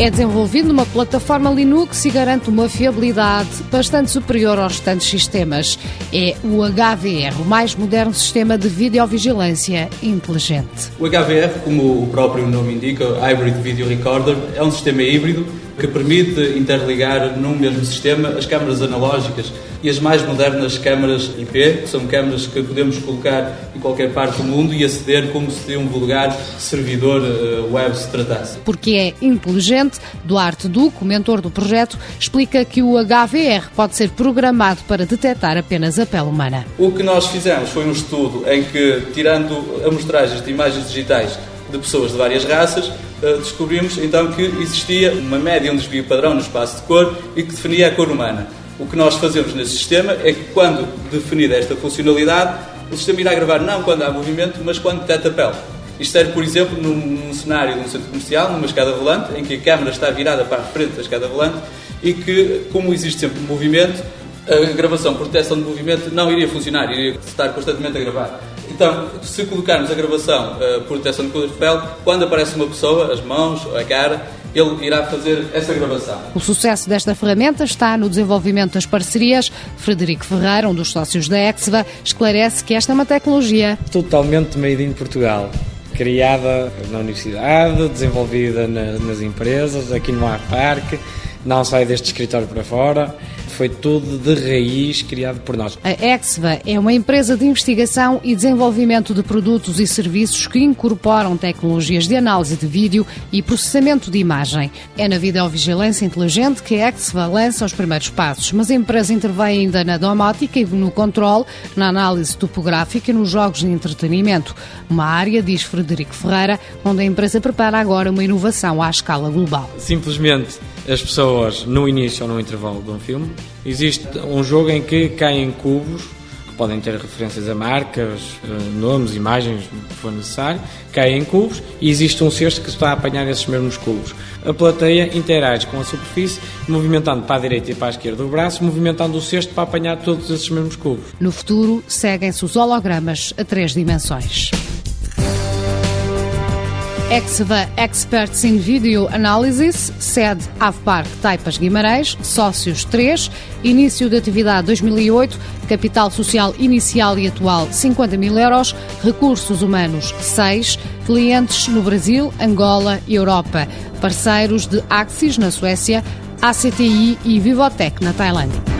É desenvolvido numa plataforma Linux e garante uma fiabilidade bastante superior aos restantes sistemas. É o HVR, o mais moderno sistema de videovigilância inteligente. O HVR, como o próprio nome indica, Hybrid Video Recorder, é um sistema híbrido que permite interligar num mesmo sistema as câmaras analógicas e as mais modernas câmaras IP, que são câmaras que podemos colocar em qualquer parte do mundo e aceder como se de um vulgar servidor eh, web se tratasse. Porque é inteligente, Duarte Duco, mentor do projeto, explica que o HVR pode ser programado para detectar apenas a pele humana. O que nós fizemos foi um estudo em que, tirando amostragens de imagens digitais de pessoas de várias raças, eh, descobrimos então que existia uma média, um desvio padrão no espaço de cor e que definia a cor humana. O que nós fazemos nesse sistema é que, quando definida esta funcionalidade, o sistema irá gravar não quando há movimento, mas quando detecta pele. Isto serve, por exemplo, num, num, cenário de um centro comercial, numa escada volante, em que a câmera está virada para a frente da escada volante e que, como existe sempre movimento, a gravação por detecção de movimento não iria funcionar, iria estar constantemente a gravar. Então, se colocarmos a gravação uh, por detecção de cor de pele, quando aparece uma pessoa, as mãos, a cara, ele irá fazer essa gravação. O sucesso desta ferramenta está no desenvolvimento das parcerias. Frederico Ferreira, um dos sócios da Exva, esclarece que esta é uma tecnologia totalmente made in Portugal. Criada na universidade, desenvolvida na, nas empresas, aqui no Ar Parque, não sai deste escritório para fora foi tudo de raiz criado por nós. A Exva é uma empresa de investigação e desenvolvimento de produtos e serviços que incorporam tecnologias de análise de vídeo e processamento de imagem. É na videovigilância inteligente que a Exva lança os primeiros passos, mas a empresa intervém ainda na domótica e no controle, na análise topográfica e nos jogos de entretenimento. Uma área, diz Frederico Ferreira, onde a empresa prepara agora uma inovação à escala global. Simplesmente as pessoas no início ou no intervalo de um filme. Existe um jogo em que caem cubos, que podem ter referências a marcas, eh, nomes, imagens, o que for necessário, caem cubos e existe um cesto que está a apanhar esses mesmos cubos. A plateia interage com a superfície, movimentando para a direita e para a esquerda o braço, movimentando o cesto para apanhar todos esses mesmos cubos. No futuro, seguem-se os hologramas a três dimensões. Exva Experts in Video Analysis, sede Ave Parque Taipas Guimarães, sócios 3, início de atividade 2008, capital social inicial e atual 50 mil euros, recursos humanos 6, clientes no Brasil, Angola e Europa, parceiros de Axis na Suécia, ACTI e Vivotec na Tailândia.